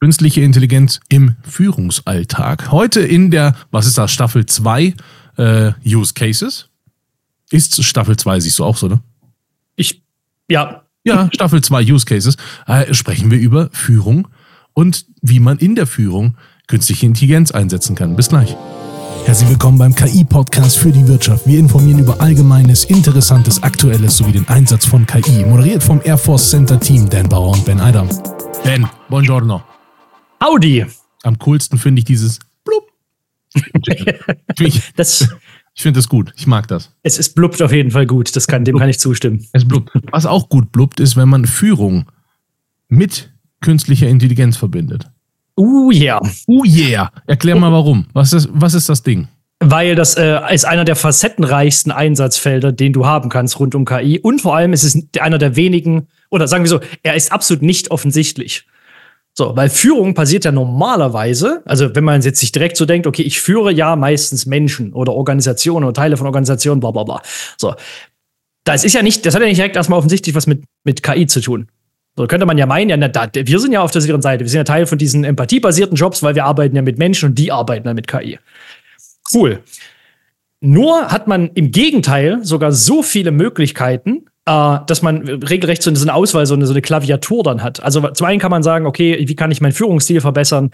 Künstliche Intelligenz im Führungsalltag. Heute in der, was ist das, Staffel 2 äh, Use Cases. Ist Staffel 2, siehst du auch so, ne? Ich, ja. Ja, Staffel 2 Use Cases. Äh, sprechen wir über Führung und wie man in der Führung künstliche Intelligenz einsetzen kann. Bis gleich. Herzlich willkommen beim KI-Podcast für die Wirtschaft. Wir informieren über Allgemeines, Interessantes, Aktuelles sowie den Einsatz von KI. Moderiert vom Air Force Center Team Dan Bauer und Ben Adam. Ben, buongiorno. Audi. Am coolsten finde ich dieses Blub. ich das, ich finde das gut. Ich mag das. Es ist blubbt auf jeden Fall gut. Das kann, dem kann ich zustimmen. Es blubbt. Was auch gut blubbt, ist, wenn man Führung mit künstlicher Intelligenz verbindet. Uh, yeah. Uh, yeah. Erklär mal warum. Was ist, was ist das Ding? Weil das äh, ist einer der facettenreichsten Einsatzfelder, den du haben kannst rund um KI. Und vor allem ist es einer der wenigen, oder sagen wir so, er ist absolut nicht offensichtlich. So, weil Führung passiert ja normalerweise, also wenn man jetzt sich direkt so denkt, okay, ich führe ja meistens Menschen oder Organisationen oder Teile von Organisationen, bla bla bla. So. Das ist ja nicht, das hat ja nicht direkt erstmal offensichtlich was mit, mit KI zu tun. So könnte man ja meinen, ja, na, da, wir sind ja auf der sicheren Seite. Wir sind ja Teil von diesen empathiebasierten Jobs, weil wir arbeiten ja mit Menschen und die arbeiten ja mit KI. Cool. Nur hat man im Gegenteil sogar so viele Möglichkeiten, äh, dass man regelrecht so eine Auswahl, so eine, so eine Klaviatur dann hat. Also zum einen kann man sagen, okay, wie kann ich meinen Führungsstil verbessern?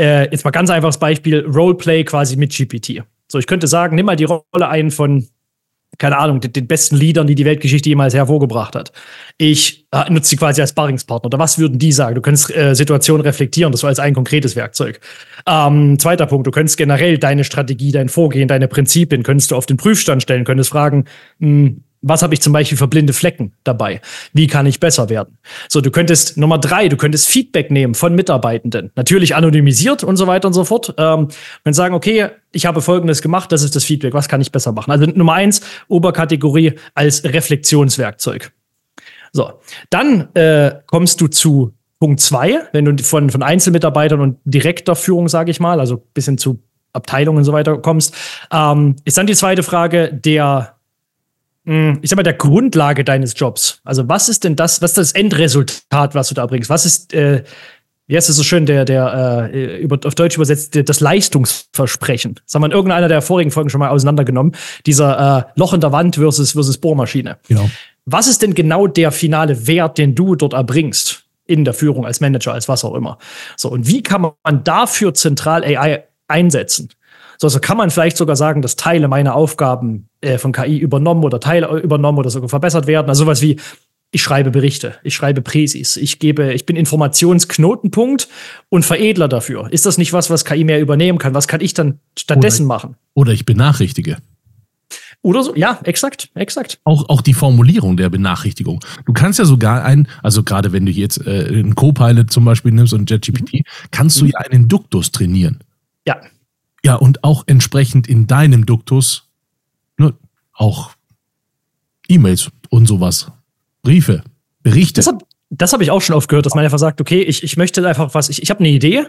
Äh, jetzt mal ganz einfaches Beispiel, Roleplay quasi mit GPT. So, ich könnte sagen, nimm mal die Rolle ein von keine Ahnung, den, den, besten Liedern, die die Weltgeschichte jemals hervorgebracht hat. Ich äh, nutze sie quasi als Barringspartner. Oder was würden die sagen? Du könntest äh, Situationen reflektieren, das war als ein konkretes Werkzeug. Ähm, zweiter Punkt, du könntest generell deine Strategie, dein Vorgehen, deine Prinzipien, könntest du auf den Prüfstand stellen, könntest fragen, mh, hm, was habe ich zum Beispiel für blinde Flecken dabei? Wie kann ich besser werden? So, du könntest Nummer drei, du könntest Feedback nehmen von Mitarbeitenden, natürlich anonymisiert und so weiter und so fort. Ähm, und sagen, okay, ich habe Folgendes gemacht, das ist das Feedback, was kann ich besser machen? Also Nummer eins, Oberkategorie als Reflexionswerkzeug. So, dann äh, kommst du zu Punkt zwei, wenn du von, von Einzelmitarbeitern und direkter Führung, sage ich mal, also bis hin zu Abteilungen und so weiter kommst, ähm, ist dann die zweite Frage der ich sag mal, der Grundlage deines Jobs. Also, was ist denn das, was ist das Endresultat, was du da bringst? Was ist, äh, wie heißt es so schön, der, der äh, über, auf Deutsch übersetzt, das Leistungsversprechen? Das haben wir in irgendeiner der vorigen Folgen schon mal auseinandergenommen. Dieser äh, Loch in der Wand versus, versus Bohrmaschine. Genau. Was ist denn genau der finale Wert, den du dort erbringst? In der Führung, als Manager, als was auch immer. So, und wie kann man dafür zentral AI einsetzen? So, also kann man vielleicht sogar sagen, dass Teile meiner Aufgaben äh, von KI übernommen oder Teile übernommen oder sogar verbessert werden. Also sowas wie, ich schreibe Berichte, ich schreibe Präsis, ich gebe, ich bin Informationsknotenpunkt und Veredler dafür. Ist das nicht was, was KI mehr übernehmen kann? Was kann ich dann stattdessen oder, machen? Oder ich benachrichtige. Oder so, ja, exakt, exakt. Auch, auch die Formulierung der Benachrichtigung. Du kannst ja sogar ein, also gerade wenn du jetzt äh, einen Copilot zum Beispiel nimmst und JetGPT, mhm. kannst du ja einen Duktus trainieren. Ja. Ja, und auch entsprechend in deinem Duktus ne, auch E-Mails und sowas, Briefe, Berichte. Das habe hab ich auch schon oft gehört, dass man einfach sagt, okay, ich, ich möchte einfach was, ich, ich habe eine Idee,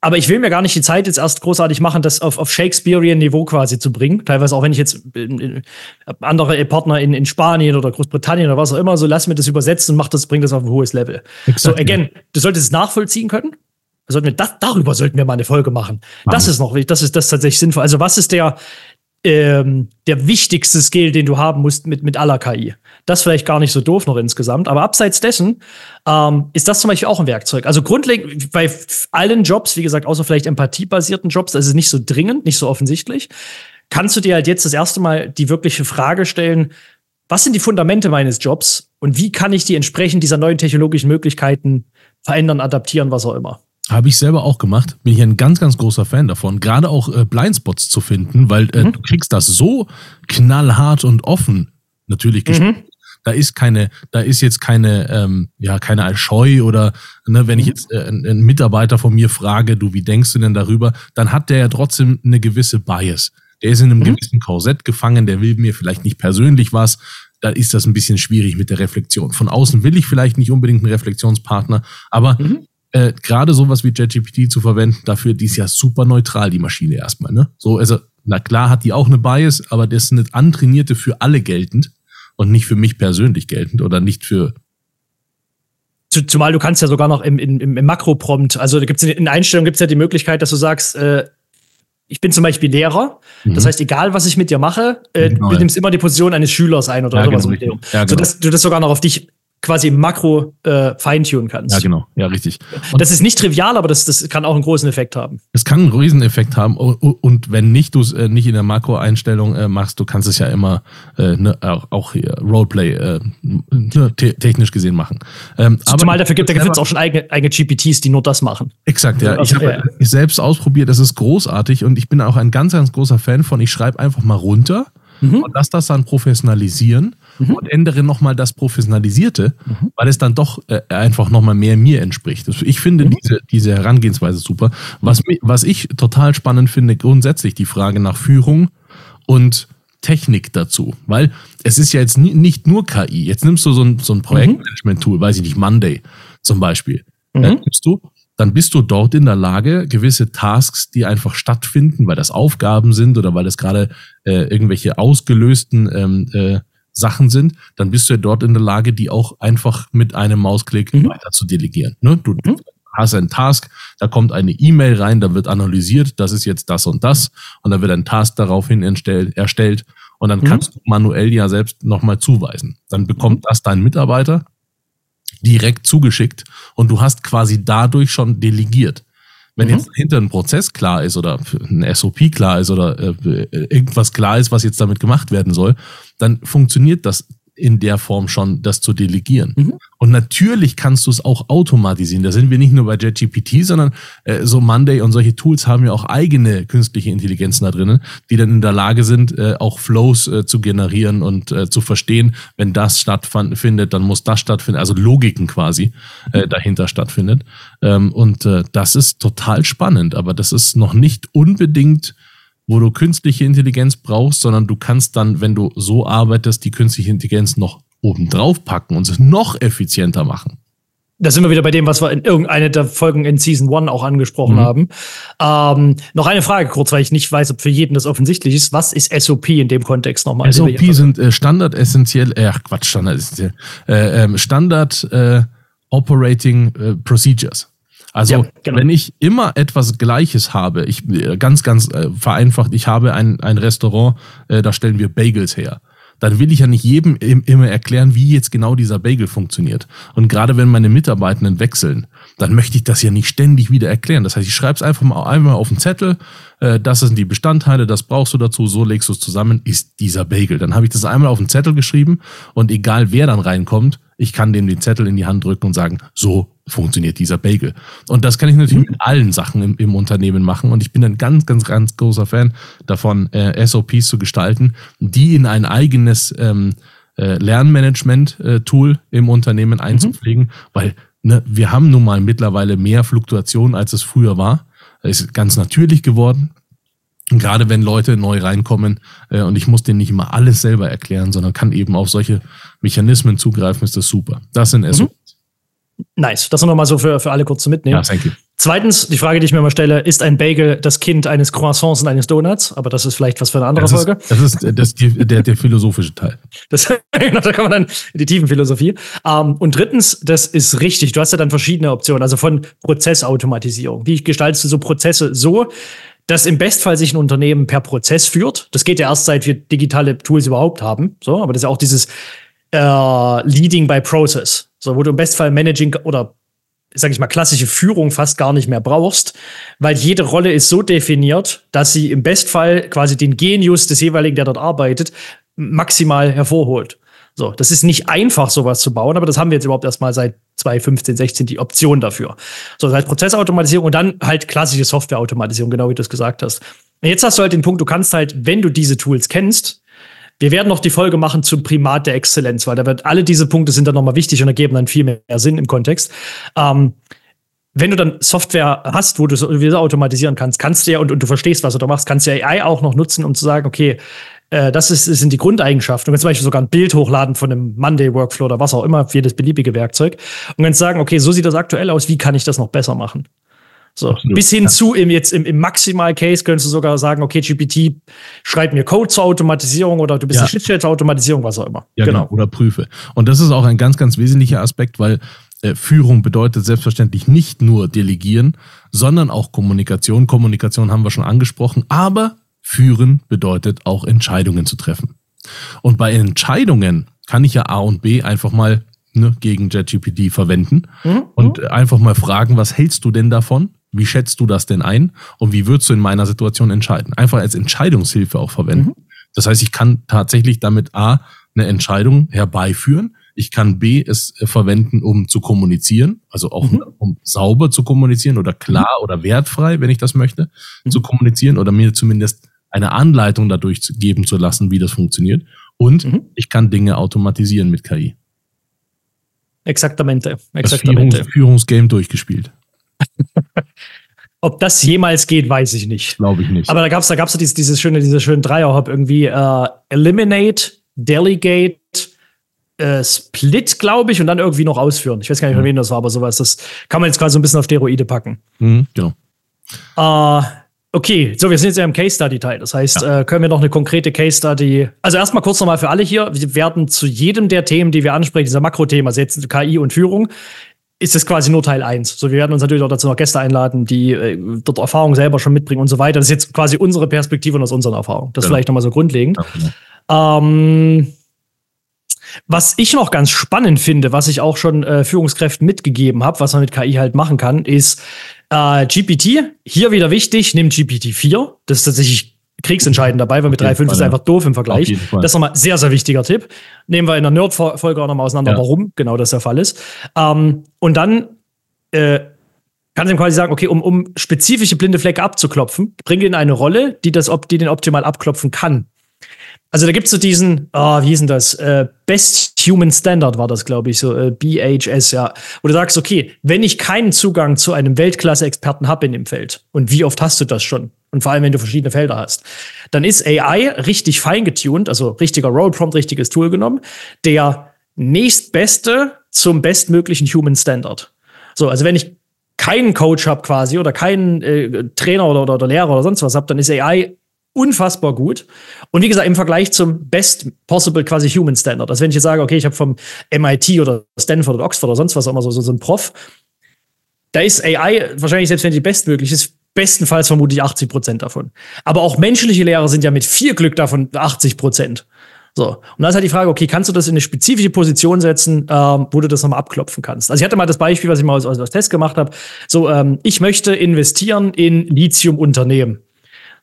aber ich will mir gar nicht die Zeit jetzt erst großartig machen, das auf, auf Shakespearean Niveau quasi zu bringen. Teilweise auch wenn ich jetzt in, in, andere Partner in, in Spanien oder Großbritannien oder was auch immer, so lass mir das übersetzen und mach das, bring das auf ein hohes Level. Exakt, so, again, du solltest es nachvollziehen können. Sollten wir das, darüber sollten wir mal eine Folge machen. machen. Das ist noch, das ist das tatsächlich sinnvoll. Also was ist der, ähm, der wichtigste Skill, den du haben musst mit, mit aller KI. Das vielleicht gar nicht so doof noch insgesamt, aber abseits dessen ähm, ist das zum Beispiel auch ein Werkzeug. Also grundlegend bei allen Jobs, wie gesagt, außer vielleicht empathiebasierten Jobs, das ist nicht so dringend, nicht so offensichtlich, kannst du dir halt jetzt das erste Mal die wirkliche Frage stellen, was sind die Fundamente meines Jobs und wie kann ich die entsprechend dieser neuen technologischen Möglichkeiten verändern, adaptieren, was auch immer. Habe ich selber auch gemacht. Bin ich ein ganz, ganz großer Fan davon. Gerade auch äh, Blindspots zu finden, weil äh, mhm. du kriegst das so knallhart und offen natürlich gespielt. Mhm. Da ist keine, da ist jetzt keine, ähm, ja, keine Scheu oder ne, wenn ich mhm. jetzt äh, einen Mitarbeiter von mir frage, du, wie denkst du denn darüber, dann hat der ja trotzdem eine gewisse Bias. Der ist in einem mhm. gewissen Korsett gefangen, der will mir vielleicht nicht persönlich was, da ist das ein bisschen schwierig mit der Reflexion. Von außen will ich vielleicht nicht unbedingt einen Reflexionspartner, aber mhm äh, gerade sowas wie JetGPT zu verwenden, dafür, die ist ja super neutral, die Maschine erstmal, ne? So, also, na klar hat die auch eine Bias, aber das ist eine antrainierte für alle geltend und nicht für mich persönlich geltend oder nicht für zumal du kannst ja sogar noch im, im, im Makro-Prompt, also da gibt's in, in Einstellungen gibt es ja die Möglichkeit, dass du sagst, äh, ich bin zum Beispiel Lehrer. Mhm. Das heißt, egal was ich mit dir mache, äh, genau, du nimmst immer die Position eines Schülers ein oder ja, sowas. Genau, ja, genau. Sodass du das sogar noch auf dich quasi im Makro äh, feintunen kannst. Ja, genau. Ja, richtig. Und das ist nicht trivial, aber das, das kann auch einen großen Effekt haben. Es kann einen riesen Effekt haben. Und wenn nicht du es äh, nicht in der Makro-Einstellung äh, machst, du kannst es ja immer äh, ne, auch hier Roleplay äh, ne, te technisch gesehen machen. Ähm, aber Zumal dafür gibt, es auch schon eigene, eigene GPTs, die nur das machen. Exakt, ja. Also, ich habe ja. selbst ausprobiert, das ist großartig und ich bin auch ein ganz, ganz großer Fan von, ich schreibe einfach mal runter mhm. und lass das dann professionalisieren mhm. und ändere nochmal das Professionalisierte, mhm. weil es dann doch äh, einfach nochmal mehr mir entspricht. Ich finde mhm. diese, diese Herangehensweise super. Was, was ich total spannend finde, grundsätzlich die Frage nach Führung und Technik dazu, weil es ist ja jetzt nie, nicht nur KI. Jetzt nimmst du so ein, so ein Projektmanagement-Tool, weiß ich nicht, Monday zum Beispiel. Mhm. Dann nimmst du dann bist du dort in der Lage, gewisse Tasks, die einfach stattfinden, weil das Aufgaben sind oder weil das gerade äh, irgendwelche ausgelösten ähm, äh, Sachen sind, dann bist du ja dort in der Lage, die auch einfach mit einem Mausklick mhm. weiter zu delegieren. Ne? Du mhm. hast einen Task, da kommt eine E-Mail rein, da wird analysiert, das ist jetzt das und das und da wird ein Task daraufhin erstellt, und dann mhm. kannst du manuell ja selbst nochmal zuweisen. Dann bekommt mhm. das dein Mitarbeiter direkt zugeschickt und du hast quasi dadurch schon delegiert. Wenn mhm. jetzt hinter ein Prozess klar ist oder ein SOP klar ist oder äh, irgendwas klar ist, was jetzt damit gemacht werden soll, dann funktioniert das in der Form schon, das zu delegieren. Mhm. Und natürlich kannst du es auch automatisieren. Da sind wir nicht nur bei JetGPT, sondern äh, so Monday und solche Tools haben ja auch eigene künstliche Intelligenzen da drinnen, die dann in der Lage sind, äh, auch Flows äh, zu generieren und äh, zu verstehen, wenn das stattfindet, dann muss das stattfinden. Also Logiken quasi äh, dahinter stattfindet. Ähm, und äh, das ist total spannend, aber das ist noch nicht unbedingt wo du künstliche Intelligenz brauchst, sondern du kannst dann, wenn du so arbeitest, die künstliche Intelligenz noch oben drauf packen und es noch effizienter machen. Da sind wir wieder bei dem, was wir in irgendeiner der Folgen in Season 1 auch angesprochen mhm. haben. Ähm, noch eine Frage kurz, weil ich nicht weiß, ob für jeden das offensichtlich ist. Was ist SOP in dem Kontext nochmal? SOP sind äh, Standard essentiell, äh, Quatsch, Standard essentiell, äh, ähm, Standard äh, Operating äh, Procedures. Also ja, genau. wenn ich immer etwas Gleiches habe, ich äh, ganz, ganz äh, vereinfacht, ich habe ein, ein Restaurant, äh, da stellen wir Bagels her dann will ich ja nicht jedem immer erklären, wie jetzt genau dieser Bagel funktioniert. Und gerade wenn meine Mitarbeitenden wechseln, dann möchte ich das ja nicht ständig wieder erklären. Das heißt, ich schreibe es einfach mal einmal auf den Zettel, äh, das sind die Bestandteile, das brauchst du dazu, so legst du es zusammen, ist dieser Bagel. Dann habe ich das einmal auf den Zettel geschrieben und egal wer dann reinkommt, ich kann dem den Zettel in die Hand drücken und sagen, so funktioniert dieser Bagel. Und das kann ich natürlich mit allen Sachen im, im Unternehmen machen. Und ich bin ein ganz, ganz, ganz großer Fan davon, äh, SOPs zu gestalten, die in ein eigenes ähm, äh, Lernmanagement-Tool äh, im Unternehmen einzupflegen, mhm. weil ne, wir haben nun mal mittlerweile mehr Fluktuation, als es früher war. Ist ganz natürlich geworden. Gerade wenn Leute neu reinkommen äh, und ich muss denen nicht immer alles selber erklären, sondern kann eben auf solche Mechanismen zugreifen, ist das super. Das sind SOPs. Mhm. Nice. Das nur mal so für, für alle kurz zu mitnehmen. Ja, thank you. Zweitens, die Frage, die ich mir mal stelle, ist ein Bagel das Kind eines Croissants und eines Donuts? Aber das ist vielleicht was für eine andere das Folge. Ist, das ist, das ist die, der, der philosophische Teil. Das, genau, da kann man dann in die tiefen Philosophie. Um, ähm, und drittens, das ist richtig. Du hast ja dann verschiedene Optionen, also von Prozessautomatisierung. Wie gestaltest du so Prozesse so, dass im Bestfall sich ein Unternehmen per Prozess führt? Das geht ja erst seit wir digitale Tools überhaupt haben. So, aber das ist ja auch dieses äh, Leading by Process. So, wo du im Bestfall Managing oder sag ich mal, klassische Führung fast gar nicht mehr brauchst, weil jede Rolle ist so definiert, dass sie im Bestfall quasi den Genius des jeweiligen, der dort arbeitet, maximal hervorholt. So, das ist nicht einfach, sowas zu bauen, aber das haben wir jetzt überhaupt erstmal seit 2015, 16 die Option dafür. So, das heißt Prozessautomatisierung und dann halt klassische Softwareautomatisierung, genau wie du es gesagt hast. Und jetzt hast du halt den Punkt, du kannst halt, wenn du diese Tools kennst, wir werden noch die Folge machen zum Primat der Exzellenz, weil da wird alle diese Punkte sind dann nochmal wichtig und ergeben dann viel mehr Sinn im Kontext. Ähm, wenn du dann Software hast, wo du so automatisieren kannst, kannst du ja, und, und, du verstehst, was du da machst, kannst du ja AI auch noch nutzen, um zu sagen, okay, äh, das, ist, sind die Grundeigenschaften. Du kannst zum Beispiel sogar ein Bild hochladen von einem Monday-Workflow oder was auch immer, jedes beliebige Werkzeug. Und kannst sagen, okay, so sieht das aktuell aus, wie kann ich das noch besser machen? So, Absolut, bis hin ja. zu im jetzt im, im Maximal-Case könntest du sogar sagen, okay, GPT, schreib mir Code zur Automatisierung oder du bist ja. eine Schnittstelle zur Automatisierung, was auch immer. Ja, genau. genau. Oder prüfe. Und das ist auch ein ganz, ganz wesentlicher Aspekt, weil äh, Führung bedeutet selbstverständlich nicht nur Delegieren, sondern auch Kommunikation. Kommunikation haben wir schon angesprochen, aber Führen bedeutet auch Entscheidungen zu treffen. Und bei Entscheidungen kann ich ja A und B einfach mal ne, gegen JetGPT verwenden mhm. und einfach mal fragen, was hältst du denn davon? Wie schätzt du das denn ein? Und wie würdest du in meiner Situation entscheiden? Einfach als Entscheidungshilfe auch verwenden. Mhm. Das heißt, ich kann tatsächlich damit A, eine Entscheidung herbeiführen. Ich kann B, es verwenden, um zu kommunizieren, also auch mhm. um sauber zu kommunizieren oder klar mhm. oder wertfrei, wenn ich das möchte, mhm. zu kommunizieren oder mir zumindest eine Anleitung dadurch geben zu lassen, wie das funktioniert. Und mhm. ich kann Dinge automatisieren mit KI. Exaktamente. Exaktamente. Das Führungs Führungsgame durchgespielt. Ob das jemals geht, weiß ich nicht. Glaube ich nicht. Aber da gab es da gab's dieses, dieses schöne, diese schönen Dreierhop irgendwie äh, Eliminate, Delegate, äh, Split, glaube ich, und dann irgendwie noch ausführen. Ich weiß gar nicht, von mhm. wem das war, aber sowas. Das kann man jetzt quasi so ein bisschen auf Steroide packen. Mhm, genau. Äh, Okay, so, wir sind jetzt ja im Case Study Teil. Das heißt, ja. äh, können wir noch eine konkrete Case Study. Also erstmal kurz nochmal für alle hier. Wir werden zu jedem der Themen, die wir ansprechen, dieser Makrothema, also jetzt KI und Führung, ist es quasi nur Teil 1. So, wir werden uns natürlich auch dazu noch Gäste einladen, die äh, dort Erfahrungen selber schon mitbringen und so weiter. Das ist jetzt quasi unsere Perspektive und aus unseren Erfahrungen. Das genau. vielleicht nochmal so grundlegend. Ja, genau. ähm, was ich noch ganz spannend finde, was ich auch schon äh, Führungskräften mitgegeben habe, was man mit KI halt machen kann, ist äh, GPT. Hier wieder wichtig, nimm GPT-4. Das ist tatsächlich kriegsentscheidend dabei, weil mit 3.5 ist einfach doof im Vergleich. Das ist nochmal ein sehr, sehr wichtiger Tipp. Nehmen wir in der Nerd-Folge auch nochmal auseinander, ja. warum genau das der Fall ist. Ähm, und dann äh, kannst du ihm quasi sagen, okay, um, um spezifische blinde Flecke abzuklopfen, bring ihn in eine Rolle, die, das, die den optimal abklopfen kann. Also da gibt es so diesen, oh, wie hieß denn das? Äh, Best Human Standard war das, glaube ich, so äh, BHS, ja. Wo du sagst, okay, wenn ich keinen Zugang zu einem Weltklasse-Experten habe in dem Feld, und wie oft hast du das schon? Und vor allem, wenn du verschiedene Felder hast, dann ist AI richtig fein getuned, also richtiger Role Prompt, richtiges Tool genommen, der nächstbeste zum bestmöglichen Human Standard. So, also wenn ich keinen Coach habe quasi oder keinen äh, Trainer oder, oder, oder Lehrer oder sonst was habe, dann ist AI unfassbar gut. Und wie gesagt, im Vergleich zum Best Possible quasi Human Standard. Also wenn ich jetzt sage, okay, ich habe vom MIT oder Stanford oder Oxford oder sonst was auch immer so, so, so ein Prof, da ist AI wahrscheinlich, selbst wenn die bestmöglich ist, bestenfalls vermutlich 80 Prozent davon. Aber auch menschliche Lehrer sind ja mit viel Glück davon 80 Prozent. So. Und da ist halt die Frage, okay, kannst du das in eine spezifische Position setzen, ähm, wo du das nochmal abklopfen kannst? Also ich hatte mal das Beispiel, was ich mal als, als Test gemacht habe. So, ähm, ich möchte investieren in Lithium-Unternehmen.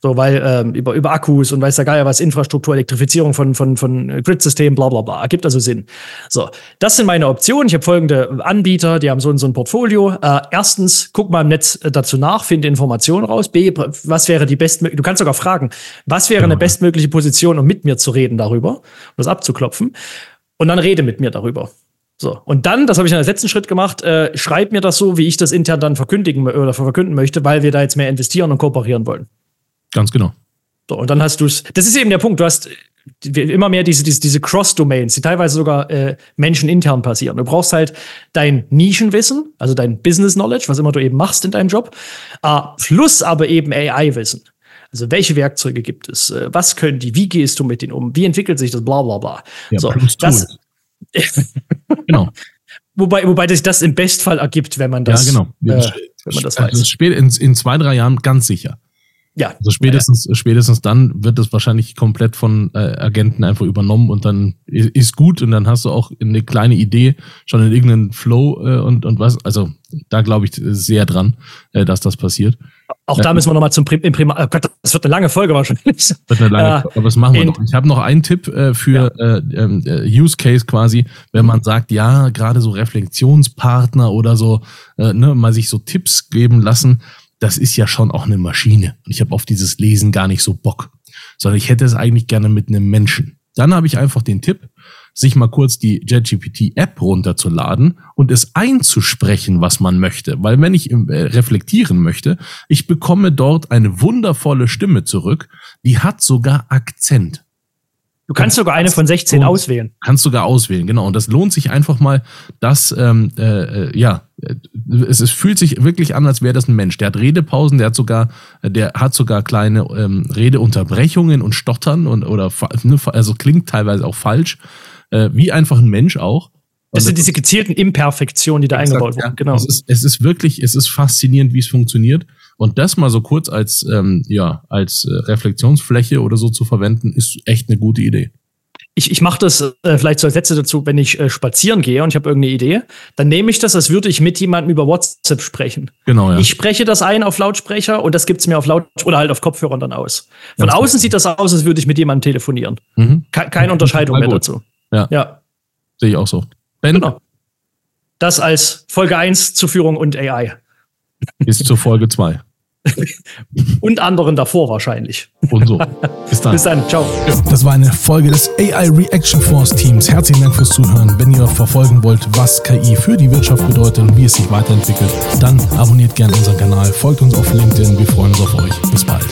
So, weil ähm, über, über Akkus und weiß der Geier was, Infrastruktur, Elektrifizierung von, von, von Grid-Systemen, bla bla bla. Ergibt also Sinn. So, das sind meine Optionen. Ich habe folgende Anbieter, die haben so, so ein Portfolio. Äh, erstens, guck mal im Netz äh, dazu nach, finde Informationen raus. B, was wäre die bestmögliche, du kannst sogar fragen, was wäre eine bestmögliche Position, um mit mir zu reden darüber, um das abzuklopfen. Und dann rede mit mir darüber. So, und dann, das habe ich in der letzten Schritt gemacht, äh, schreib mir das so, wie ich das intern dann verkündigen oder verkünden möchte, weil wir da jetzt mehr investieren und kooperieren wollen. Ganz genau. So, und dann hast du es. Das ist eben der Punkt. Du hast immer mehr diese, diese, diese Cross-Domains, die teilweise sogar äh, menschenintern passieren. Du brauchst halt dein Nischenwissen, also dein Business-Knowledge, was immer du eben machst in deinem Job, äh, plus aber eben AI-Wissen. Also welche Werkzeuge gibt es? Äh, was können die? Wie gehst du mit denen um? Wie entwickelt sich das? Bla bla bla. Ja, so, das, genau. Wobei, wobei sich das im Bestfall ergibt, wenn man das, ja, genau. Äh, wenn man das weiß. Also spät in, in zwei, drei Jahren ganz sicher. Ja. Also spätestens, ja. spätestens dann wird das wahrscheinlich komplett von äh, Agenten einfach übernommen und dann ist gut und dann hast du auch eine kleine Idee schon in irgendeinen Flow äh, und, und was. Also da glaube ich sehr dran, äh, dass das passiert. Auch da müssen wir nochmal zum Prim im Primar. Oh Gott, das wird eine lange Folge wahrscheinlich. Wird eine lange äh, Folge, aber das machen wir noch. Ich habe noch einen Tipp äh, für ja. äh, ähm, äh, Use Case quasi, wenn man sagt, ja, gerade so Reflexionspartner oder so, äh, ne, mal sich so Tipps geben lassen das ist ja schon auch eine Maschine. Und ich habe auf dieses Lesen gar nicht so Bock, sondern ich hätte es eigentlich gerne mit einem Menschen. Dann habe ich einfach den Tipp, sich mal kurz die JetGPT-App runterzuladen und es einzusprechen, was man möchte. Weil wenn ich äh, reflektieren möchte, ich bekomme dort eine wundervolle Stimme zurück, die hat sogar Akzent. Du kannst sogar eine von 16 auswählen. Kannst sogar auswählen, genau. Und das lohnt sich einfach mal, dass, ähm, äh, äh ja, es, es fühlt sich wirklich an, als wäre das ein Mensch. Der hat Redepausen, der hat sogar, der hat sogar kleine ähm, Redeunterbrechungen und Stottern und oder ne, also klingt teilweise auch falsch, äh, wie einfach ein Mensch auch. Das sind diese gezielten Imperfektionen, die da exakt, eingebaut wurden. Genau. Es ist, es ist wirklich, es ist faszinierend, wie es funktioniert. Und das mal so kurz als, ähm, ja, als äh, Reflexionsfläche oder so zu verwenden, ist echt eine gute Idee ich, ich mache das äh, vielleicht so als letzte dazu, wenn ich äh, spazieren gehe und ich habe irgendeine Idee, dann nehme ich das, als würde ich mit jemandem über WhatsApp sprechen. Genau, ja. Ich spreche das ein auf Lautsprecher und das gibt es mir auf Laut oder halt auf Kopfhörern dann aus. Von Ganz außen gut. sieht das aus, als würde ich mit jemandem telefonieren. Mhm. Ke keine Unterscheidung mehr dazu. Ja. ja. Sehe ich auch so. Ben? Genau. Das als Folge 1 zur Führung und AI. Bis zur Folge 2 und anderen davor wahrscheinlich. Und so. Bis dann. Bis dann. Ciao. Das war eine Folge des AI Reaction Force Teams. Herzlichen Dank fürs Zuhören. Wenn ihr verfolgen wollt, was KI für die Wirtschaft bedeutet und wie es sich weiterentwickelt, dann abonniert gerne unseren Kanal, folgt uns auf LinkedIn. Wir freuen uns auf euch. Bis bald.